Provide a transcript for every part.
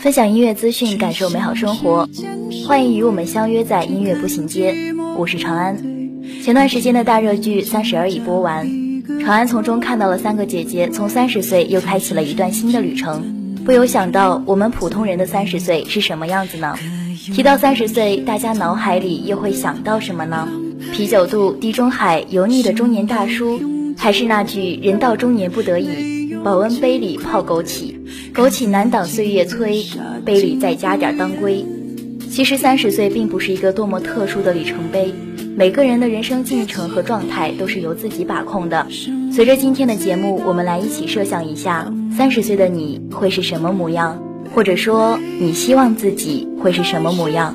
分享音乐资讯，感受美好生活。欢迎与我们相约在音乐步行街，我是长安。前段时间的大热剧《三十而已》播完，长安从中看到了三个姐姐从三十岁又开启了一段新的旅程。不由想到，我们普通人的三十岁是什么样子呢？提到三十岁，大家脑海里又会想到什么呢？啤酒肚、地中海、油腻的中年大叔，还是那句“人到中年不得已，保温杯里泡枸杞，枸杞难挡岁月催，杯里再加点当归”。其实三十岁并不是一个多么特殊的里程碑，每个人的人生进程和状态都是由自己把控的。随着今天的节目，我们来一起设想一下，三十岁的你会是什么模样，或者说你希望自己会是什么模样？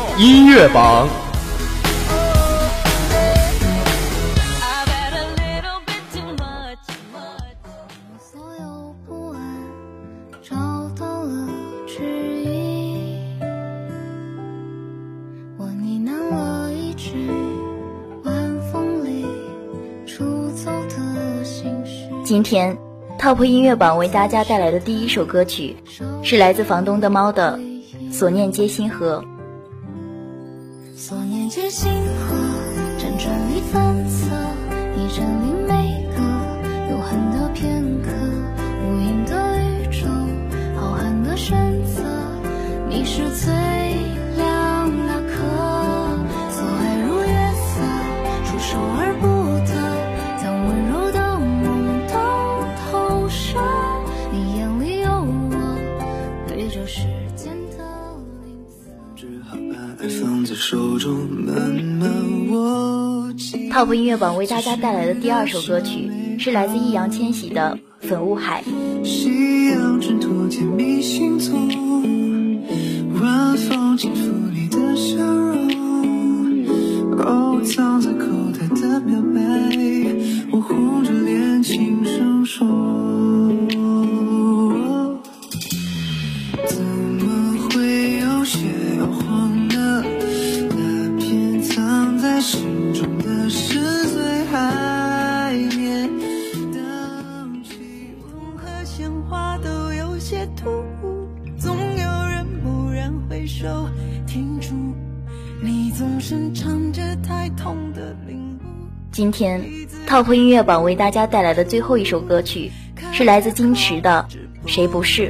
音乐榜。I've had a little bit too much. 所有不安找到了指引，我呢喃了一句晚风里出走的心事。今天，Top 音乐榜为大家带来的第一首歌曲，是来自房东的猫的《所念皆星河》。借星河，辗转里反侧，你占领每个永恒的片刻，无垠的宇宙，浩瀚的选择，你是最 Top 音乐榜为大家带来的第二首歌曲，是来自易烊千玺的《粉雾海》。夕阳衬托甜蜜行踪，晚风轻抚你的笑容，哦，藏在口袋的表白，我红着脸轻声说。天，Top 音乐榜为大家带来的最后一首歌曲，是来自金池的《谁不是》。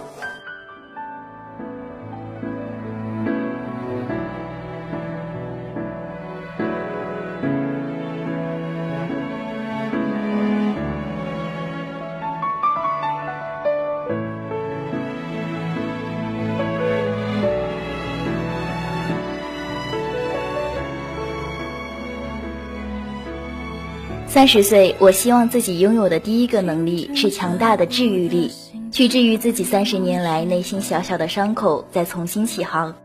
三十岁，我希望自己拥有的第一个能力是强大的治愈力，去治愈自己三十年来内心小小的伤口，再重新起航。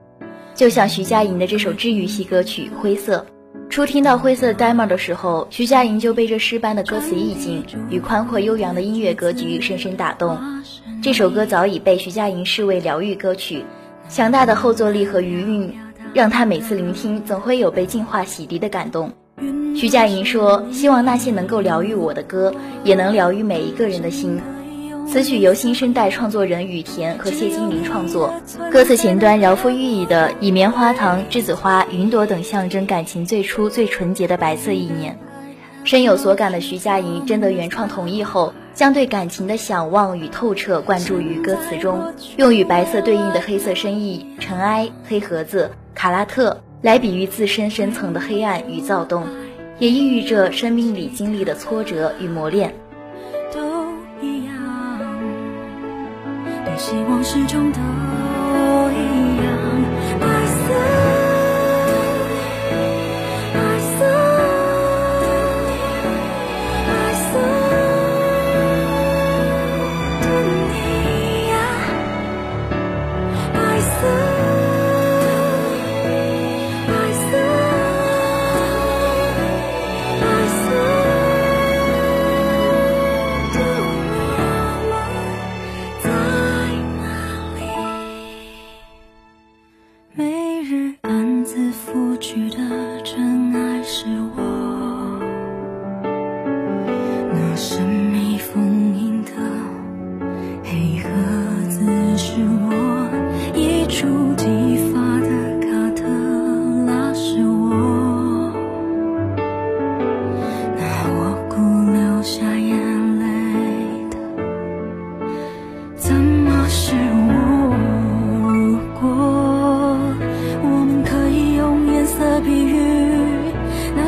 就像徐佳莹的这首治愈系歌曲《灰色》，初听到《灰色》demo 的时候，徐佳莹就被这诗般的歌词意境与宽阔悠扬的音乐格局深深打动。这首歌早已被徐佳莹视为疗愈歌曲，强大的后坐力和余韵，让她每次聆听总会有被净化洗涤的感动。徐佳莹说：“希望那些能够疗愈我的歌，也能疗愈每一个人的心。”此曲由新生代创作人雨田和谢金玲创作，歌词前端饶富寓意的以棉花糖、栀子花、云朵等象征感情最初最纯洁的白色意念。深有所感的徐佳莹征得原创同意后，将对感情的向往与透彻灌注于歌词中，用与白色对应的黑色深意、尘埃、黑盒子、卡拉特。来比喻自身深层的黑暗与躁动，也孕育着生命里经历的挫折与磨练。都一样，对希望始终都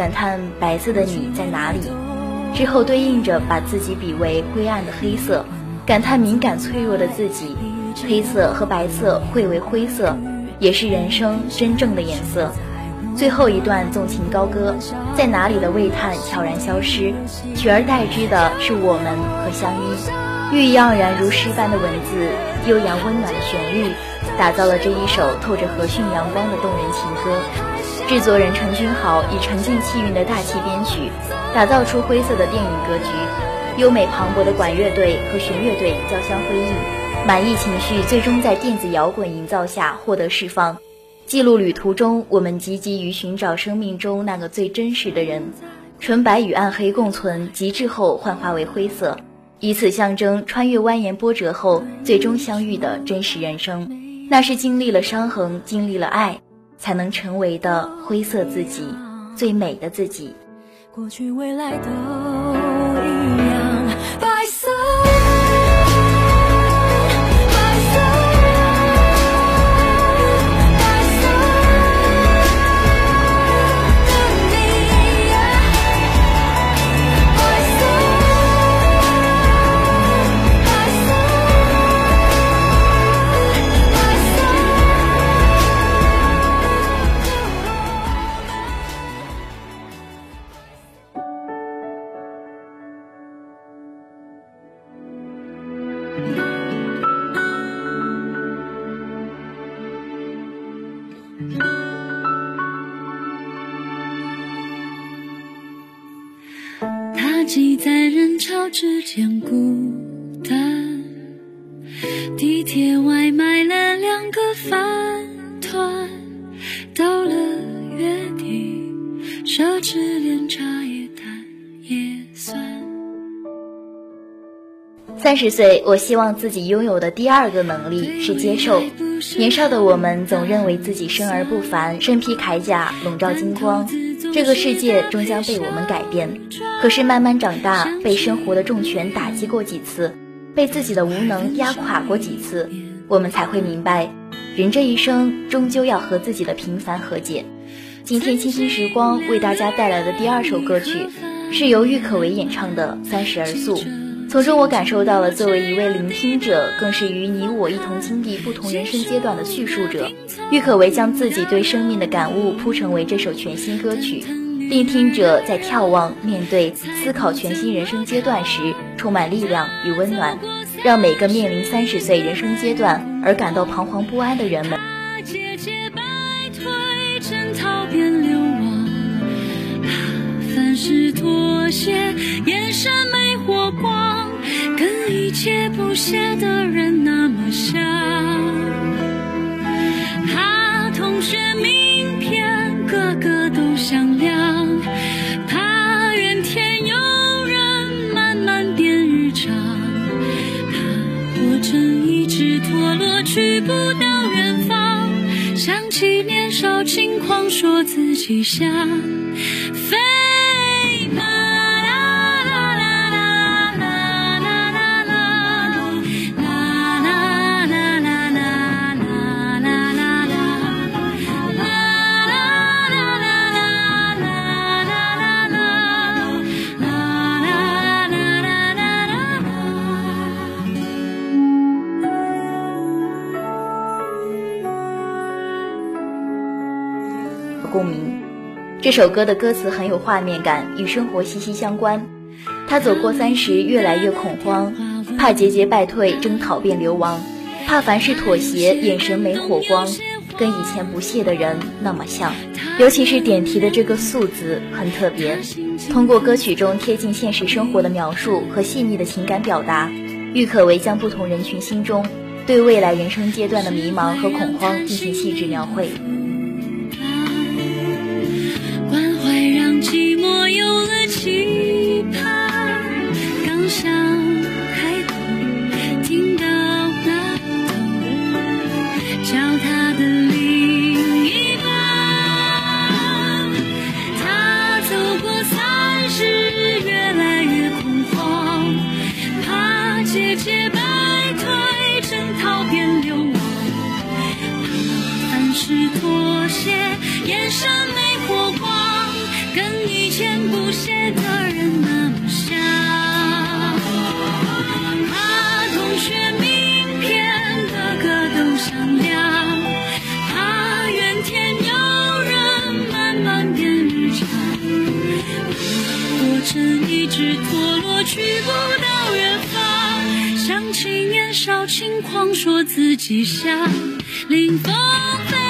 感叹白色的你在哪里。之后对应着把自己比为灰暗的黑色，感叹敏感脆弱的自己。黑色和白色汇为灰色，也是人生真正的颜色。最后一段纵情高歌，在哪里的喟叹悄然消失，取而代之的是我们和相依。寓意盎然如诗般的文字，悠扬温暖的旋律，打造了这一首透着和煦阳光的动人情歌。制作人陈君豪以沉静气韵的大气编曲，打造出灰色的电影格局。优美磅礴的管乐队和弦乐队交相辉映，满意情绪最终在电子摇滚营造下获得释放。记录旅途中，我们积极于寻找生命中那个最真实的人。纯白与暗黑共存，极致后幻化为灰色。以此象征穿越蜿蜒波折后最终相遇的真实人生，那是经历了伤痕、经历了爱，才能成为的灰色自己，最美的自己。过去未来都一样，潮之间孤单。地铁外买了两个饭团，到了月底，奢侈连茶叶蛋也算。三十岁，我希望自己拥有的第二个能力是接受。年少的我们总认为自己生而不凡，身披铠甲，笼罩金光，这个世界终将被我们改变。可是慢慢长大，被生活的重拳打击过几次，被自己的无能压垮过几次，我们才会明白，人这一生终究要和自己的平凡和解。今天清新时光为大家带来的第二首歌曲，是由郁可唯演唱的《三十而素》。从中我感受到了作为一位聆听者，更是与你我一同经历不同人生阶段的叙述者。郁可唯将自己对生命的感悟铺成为这首全新歌曲，聆听者在眺望、面对、思考全新人生阶段时，充满力量与温暖，让每个面临三十岁人生阶段而感到彷徨不安的人们。凡事妥协，眼神没火光，跟一切不屑的人那么像。怕同学名片个个都响亮，怕怨天尤人慢慢变日常，怕活成一只陀螺去不到远方，想起年少轻狂，说自己想这首歌的歌词很有画面感，与生活息息相关。他走过三十，越来越恐慌，怕节节败退，征讨变流亡，怕凡事妥协，眼神没火光，跟以前不屑的人那么像。尤其是点题的这个“素”字很特别，通过歌曲中贴近现实生活的描述和细腻的情感表达，郁可唯将不同人群心中对未来人生阶段的迷茫和恐慌进行细致描绘。是妥协眼神没火光跟以前不屑的人那么像怕同学名片个个都响亮他怨天尤人慢慢变日常我裹着一只陀落去不到远方想起年少轻狂说自己像凌风飞。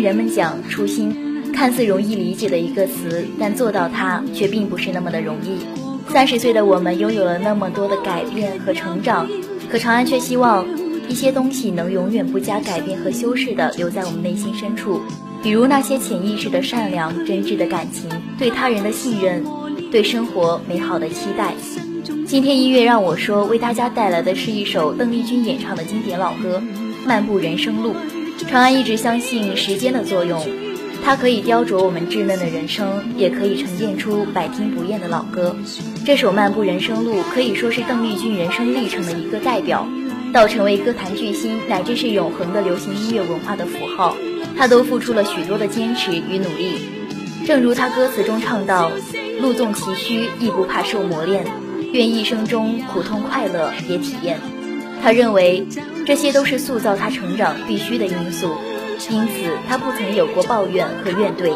人们讲初心，看似容易理解的一个词，但做到它却并不是那么的容易。三十岁的我们拥有了那么多的改变和成长，可长安却希望一些东西能永远不加改变和修饰的留在我们内心深处，比如那些潜意识的善良、真挚的感情，对他人的信任，对生活美好的期待。今天音乐让我说，为大家带来的是一首邓丽君演唱的经典老歌《漫步人生路》。长安一直相信时间的作用，它可以雕琢我们稚嫩的人生，也可以沉淀出百听不厌的老歌。这首《漫步人生路》可以说是邓丽君人生历程的一个代表，到成为歌坛巨星乃至是永恒的流行音乐文化的符号，她都付出了许多的坚持与努力。正如她歌词中唱到：“路纵崎岖，亦不怕受磨练。”愿一生中苦痛快乐也体验。他认为这些都是塑造他成长必须的因素，因此他不曾有过抱怨和怨怼。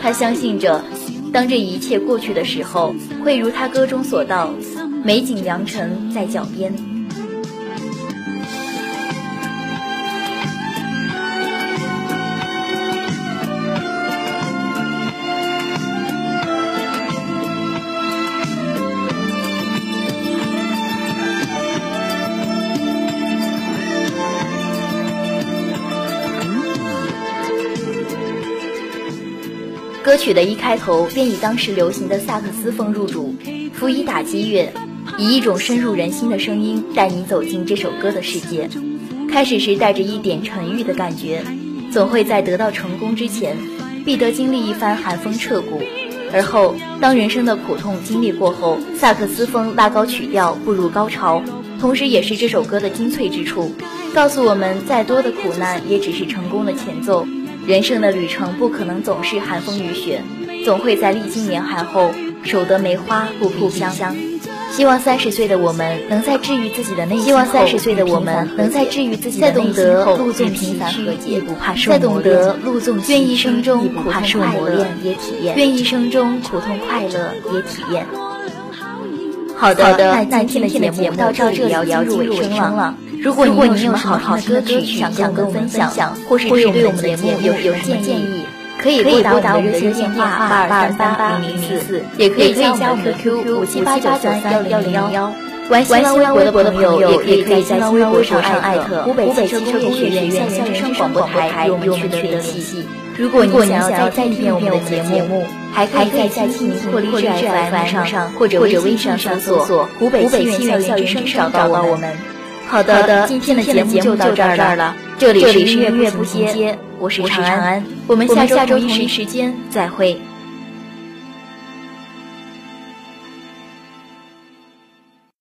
他相信着，当这一切过去的时候，会如他歌中所道：“美景良辰在脚边。”歌曲的一开头便以当时流行的萨克斯风入主，辅以打击乐，以一种深入人心的声音带你走进这首歌的世界。开始时带着一点沉郁的感觉，总会在得到成功之前，必得经历一番寒风彻骨。而后，当人生的苦痛经历过后，萨克斯风拉高曲调，步入高潮，同时也是这首歌的精粹之处，告诉我们，再多的苦难也只是成功的前奏。人生的旅程不可能总是寒风雨雪，总会在历经严寒后守得梅花不吐香。希望三十岁的我们能在治愈自己的内心，希望三十岁的我们能在治愈自己的内心后，路纵平凡和解，不怕受磨练。再懂得路纵愿一生中苦痛快乐也体验，愿一生中苦痛快乐也体验。好的，那今天的节目到这里要进入尾声了。如果你有什么好好听的歌曲想跟我们分享，或是对我们的节目有有什么建议，可以拨打我们的热线电话八二三八零零四，也可以加我们的 QQ 五七八九三幺零幺零幺。玩新浪微博的朋友也可以在新浪微博上艾特湖北汽车工业学院校园之声广播台与我们取得联系。如果你想要再听遍我们的节目，还可以在蜻蜓或荔枝 FM 上或者微信上搜索“湖北汽院校园之声”找到我们。好的，今天的节目就到这儿了。这里是音乐不行街，我是长安，我们下周同一时间再会。